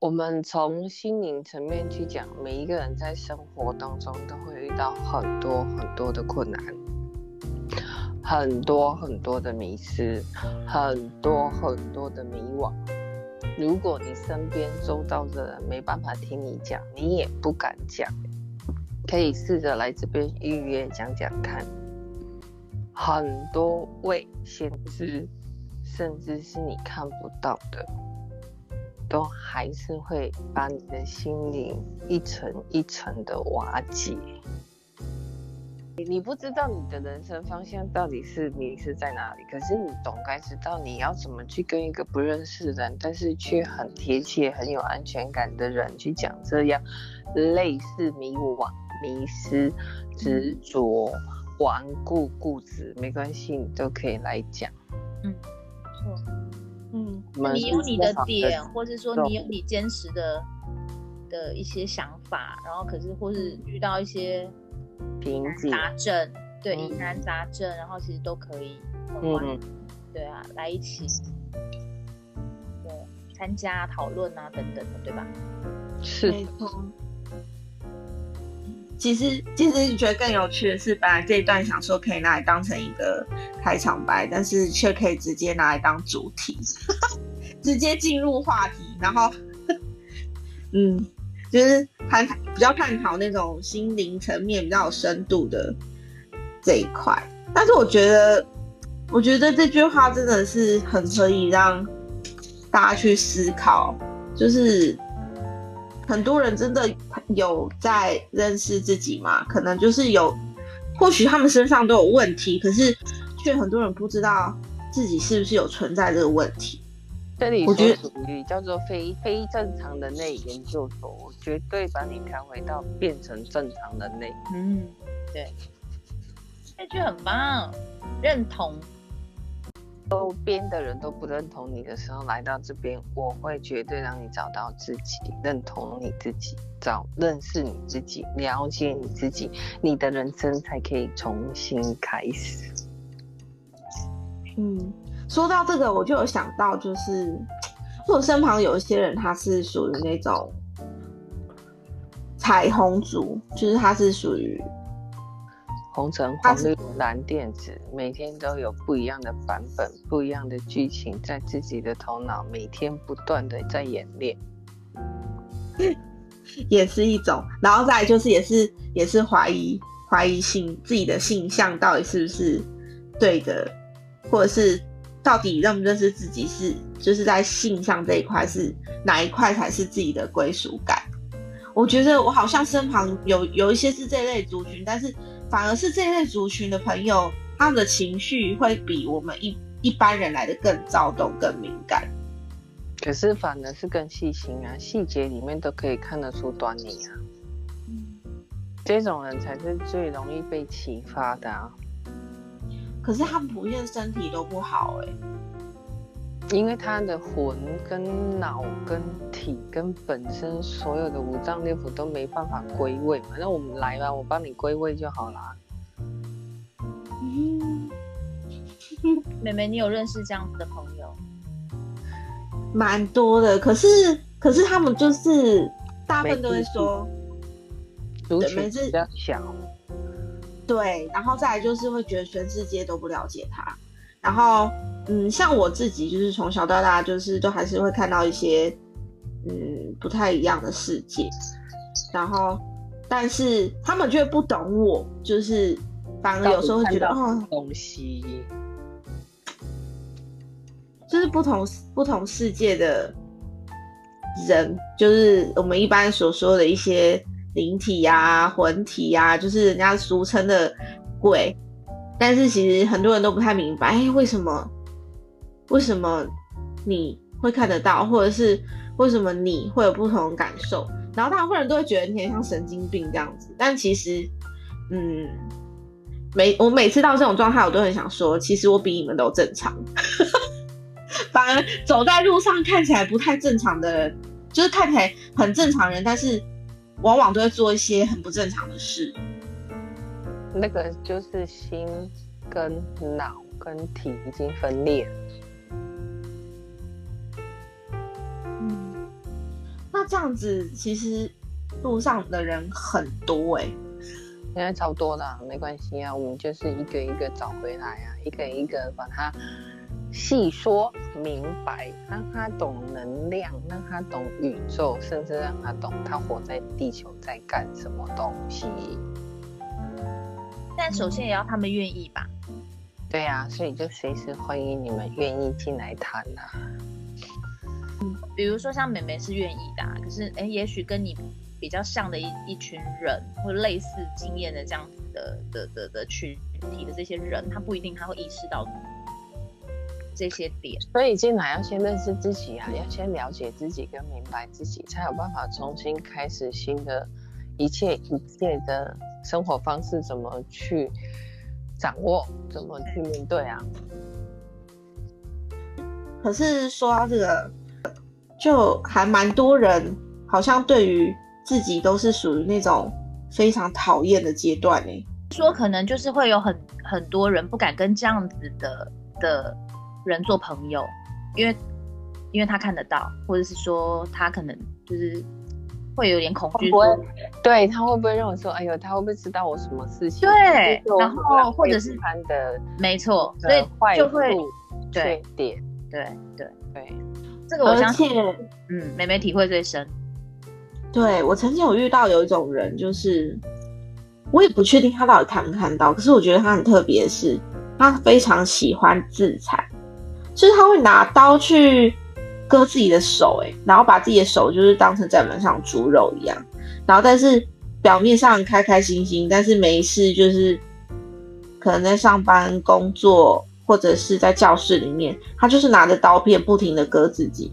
我们从心灵层面去讲，每一个人在生活当中都会遇到很多很多的困难，很多很多的迷失，很多很多的迷惘。如果你身边周遭的人没办法听你讲，你也不敢讲，可以试着来这边预约讲讲看。很多未先知，甚至是你看不到的。都还是会把你的心灵一层一层的瓦解。你不知道你的人生方向到底是你是在哪里，可是你总该知道你要怎么去跟一个不认识的人，但是却很贴切、很有安全感的人去讲这样类似迷惘、迷失、执着、顽固、固执，没关系，你都可以来讲。嗯，你有你的点，或是说你有你坚持的的一些想法，然后可是或是遇到一些瓶颈杂症，对疑难杂症，然后其实都可以，嗯，对啊，来一起，对，参加讨论啊等等的，对吧？是。其实，其实觉得更有趣的是，本来这一段想说可以拿来当成一个开场白，但是却可以直接拿来当主题，直接进入话题，然后，嗯，就是探比较探讨那种心灵层面比较有深度的这一块。但是我觉得，我觉得这句话真的是很可以让大家去思考，就是。很多人真的有在认识自己吗？可能就是有，或许他们身上都有问题，可是却很多人不知道自己是不是有存在这个问题。这里我觉得属于叫做非非正常人类研究所，我绝对把你调回到变成正常人类。嗯，对，这句很棒，认同。周边的人都不认同你的时候，来到这边，我会绝对让你找到自己，认同你自己，找认识你自己，了解你自己，你的人生才可以重新开始。嗯，说到这个，我就有想到，就是我身旁有一些人，他是属于那种彩虹族，就是他是属于。红橙黄绿蓝靛紫，每天都有不一样的版本，不一样的剧情，在自己的头脑每天不断的在演练，也是一种。然后再就是也是也是怀疑怀疑性自己的性向到底是不是对的，或者是到底认不认识自己是就是在性上这一块是哪一块才是自己的归属感？我觉得我好像身旁有有一些是这类族群，但是。反而是这类族群的朋友，他们的情绪会比我们一一般人来的更躁动、更敏感。可是反而是更细心啊，细节里面都可以看得出端倪啊。这种人才是最容易被启发的啊。可是他们普遍身体都不好哎。因为他的魂跟脑跟体跟本身所有的五脏六腑都没办法归位嘛，那我们来吧，我帮你归位就好啦。嗯，妹妹，你有认识这样子的朋友？蛮多的，可是可是他们就是大部分都会说，族群比较小。对，然后再来就是会觉得全世界都不了解他，然后。嗯，像我自己就是从小到大，就是都还是会看到一些嗯不太一样的世界，然后但是他们却不懂我，就是反而有时候会觉得哦，东西就是不同不同世界的人，就是我们一般所说的一些灵体呀、魂体呀，就是人家俗称的鬼，但是其实很多人都不太明白，哎，为什么？为什么你会看得到，或者是为什么你会有不同的感受？然后大部分人都会觉得你很像神经病这样子，但其实，嗯，每我每次到这种状态，我都很想说，其实我比你们都正常。反而走在路上看起来不太正常的人，就是看起来很正常人，但是往往都会做一些很不正常的事。那个就是心跟脑跟体已经分裂了。这样子其实路上的人很多哎，现在超多的，没关系啊，我们就是一个一个找回来啊，一个一个把它细说明白，让他懂能量，让他懂宇宙，甚至让他懂他活在地球在干什么东西。但首先也要他们愿意吧。对啊，所以就随时欢迎你们愿意进来谈呐。嗯，比如说像美美是愿意的，可是哎，也许跟你比较像的一一群人，或类似经验的这样子的的的的群体的这些人，他不一定他会意识到这些点。所以进来要先认识自己啊，要先了解自己跟明白自己，才有办法重新开始新的一切一切的生活方式，怎么去。掌握怎么去面对啊？可是说到这个，就还蛮多人好像对于自己都是属于那种非常讨厌的阶段呢。说可能就是会有很很多人不敢跟这样子的的人做朋友，因为因为他看得到，或者是说他可能就是。会有点恐惧，对他会不会认为说，哎呦，他会不会知道我什么事情？对，然后或者是他的，没错，所以就会缺点，对对对，这个我相信，嗯，美美体会最深。对我曾经有遇到有一种人，就是我也不确定他到底看不看到，可是我觉得他很特别，是他非常喜欢自残，就是他会拿刀去。割自己的手，哎，然后把自己的手就是当成在门上猪肉一样，然后但是表面上开开心心，但是没事，就是可能在上班工作或者是在教室里面，他就是拿着刀片不停的割自己。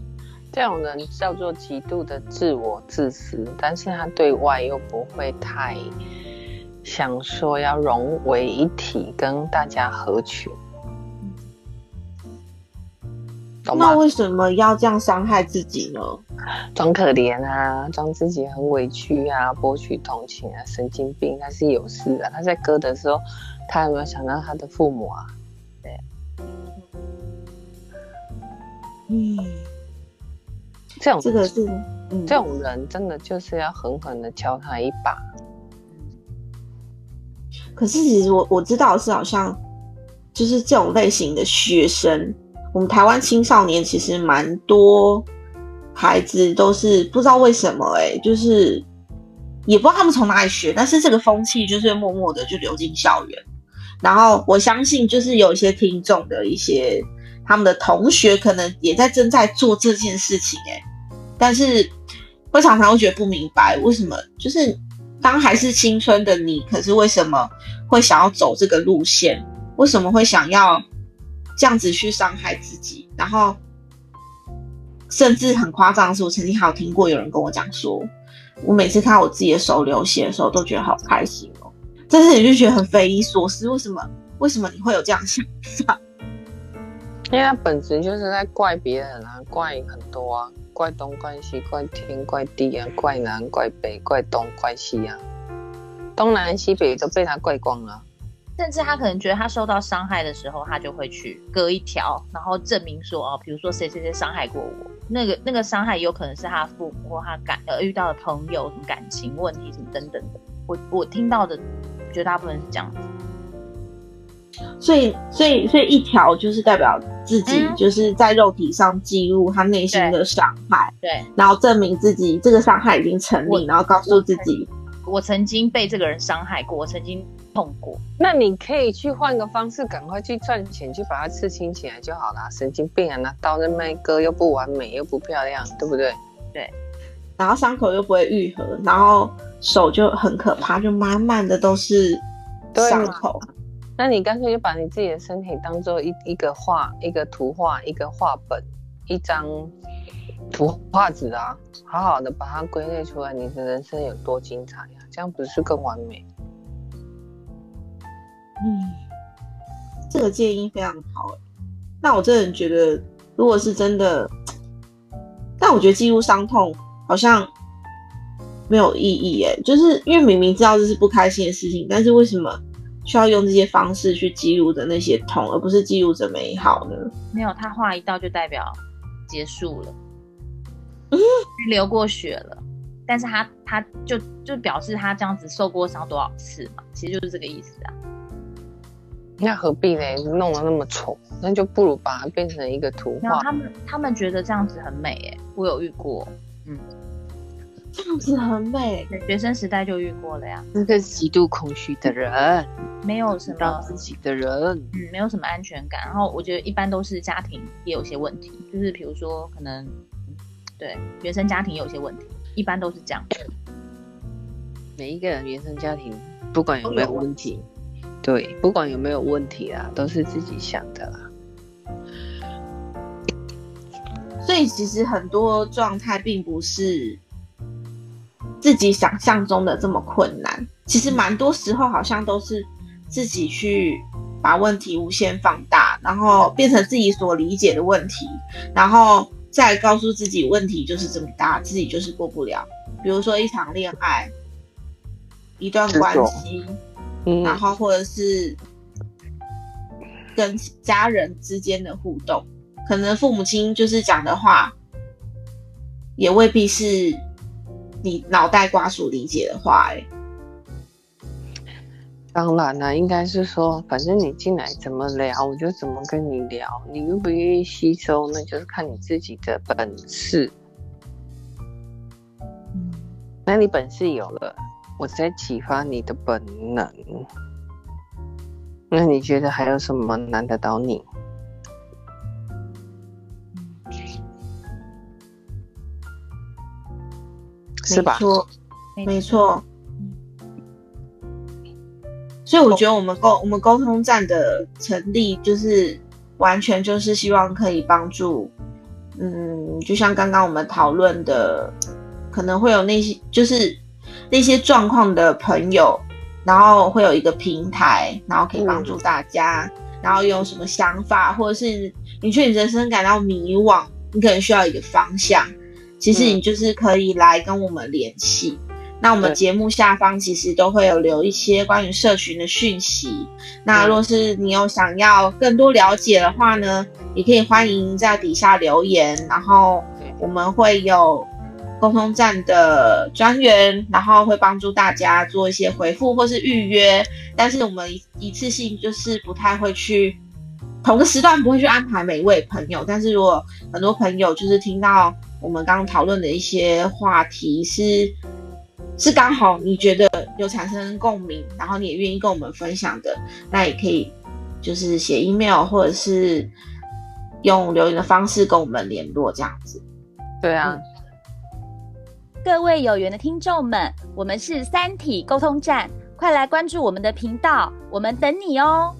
这种人叫做极度的自我自私，但是他对外又不会太想说要融为一体，跟大家合群。那为什么要这样伤害自己呢？装可怜啊，装自己很委屈啊，博取同情啊，神经病，他是有事啊。他在割的时候，他有没有想到他的父母啊？对，嗯，这种这个是，这种人真的就是要狠狠的敲他一把。可是其实我我知道是好像，就是这种类型的学生。我们台湾青少年其实蛮多孩子都是不知道为什么哎，就是也不知道他们从哪里学，但是这个风气就是默默的就流进校园。然后我相信就是有一些听众的一些他们的同学可能也在正在做这件事情哎，但是会常常会觉得不明白为什么，就是当还是青春的你，可是为什么会想要走这个路线？为什么会想要？这样子去伤害自己，然后甚至很夸张的是，我曾经还有听过有人跟我讲说，我每次看我自己的手流血的时候，都觉得好开心哦。但是你就觉得很匪夷所思，为什么？为什么你会有这样想法？因为他本质就是在怪别人啊，怪很多啊，怪东怪西，怪天怪地啊，怪南怪北，怪东怪西啊，东南西北都被他怪光了。甚至他可能觉得他受到伤害的时候，他就会去割一条，然后证明说哦，比如说谁谁谁伤害过我，那个那个伤害有可能是他父母或他感呃遇到的朋友什么感情问题什么等等的。我我听到的绝大部分是这样子。所以所以所以一条就是代表自己就是在肉体上记录他内心的伤害，对，然后证明自己这个伤害已经成立，然后告诉自己我曾经被这个人伤害过，我曾经。痛苦，那你可以去换个方式，赶快去赚钱，去把它刺青起来就好了。神经病啊，拿刀在卖割又不完美又不漂亮，对不对？对，然后伤口又不会愈合，然后手就很可怕，就满满的都是伤口。那你干脆就把你自己的身体当做一一个画，一个图画，一个画本，一张图画纸啊，好好的把它归类出来，你的人生有多精彩呀？这样不是更完美？嗯，这个建议非常好。那我真的觉得，如果是真的，但我觉得记录伤痛好像没有意义哎。就是因为明明知道这是不开心的事情，但是为什么需要用这些方式去记录着那些痛，而不是记录着美好呢？没有，他画一道就代表结束了。嗯流过血了，但是他他就就表示他这样子受过伤多少次嘛，其实就是这个意思啊。那何必呢？弄得那么丑，那就不如把它变成一个图画。他们他们觉得这样子很美，哎，我有遇过，嗯，这样子很美，学生时代就遇过了呀。那个极度空虚的人，没有什么自己的人，嗯，没有什么安全感。然后我觉得一般都是家庭也有些问题，就是比如说可能对原生家庭有些问题，一般都是这样。每一个人原生家庭不管有没有问题。对，不管有没有问题啊，都是自己想的啦。所以其实很多状态并不是自己想象中的这么困难，其实蛮多时候好像都是自己去把问题无限放大，然后变成自己所理解的问题，然后再告诉自己问题就是这么大，自己就是过不了。比如说一场恋爱，一段关系。然后或者是跟家人之间的互动，可能父母亲就是讲的话，也未必是你脑袋瓜所理解的话。哎，当然了，应该是说，反正你进来怎么聊，我就怎么跟你聊。你愿不愿意吸收，那就是看你自己的本事。那你本事有了。我在启发你的本能，那你觉得还有什么难得倒你？是吧？没错，没错。所以我觉得我们沟我们沟通站的成立，就是完全就是希望可以帮助，嗯，就像刚刚我们讨论的，可能会有那些就是。那些状况的朋友，然后会有一个平台，然后可以帮助大家。然后有什么想法，或者是你觉得你人生感到迷惘，你可能需要一个方向。其实你就是可以来跟我们联系。那我们节目下方其实都会有留一些关于社群的讯息。那若是你有想要更多了解的话呢，也可以欢迎在底下留言，然后我们会有。沟通站的专员，然后会帮助大家做一些回复或是预约，但是我们一次性就是不太会去同个时段不会去安排每一位朋友，但是如果很多朋友就是听到我们刚刚讨论的一些话题是是刚好你觉得有产生共鸣，然后你也愿意跟我们分享的，那也可以就是写 email 或者是用留言的方式跟我们联络这样子。对啊。各位有缘的听众们，我们是三体沟通站，快来关注我们的频道，我们等你哦。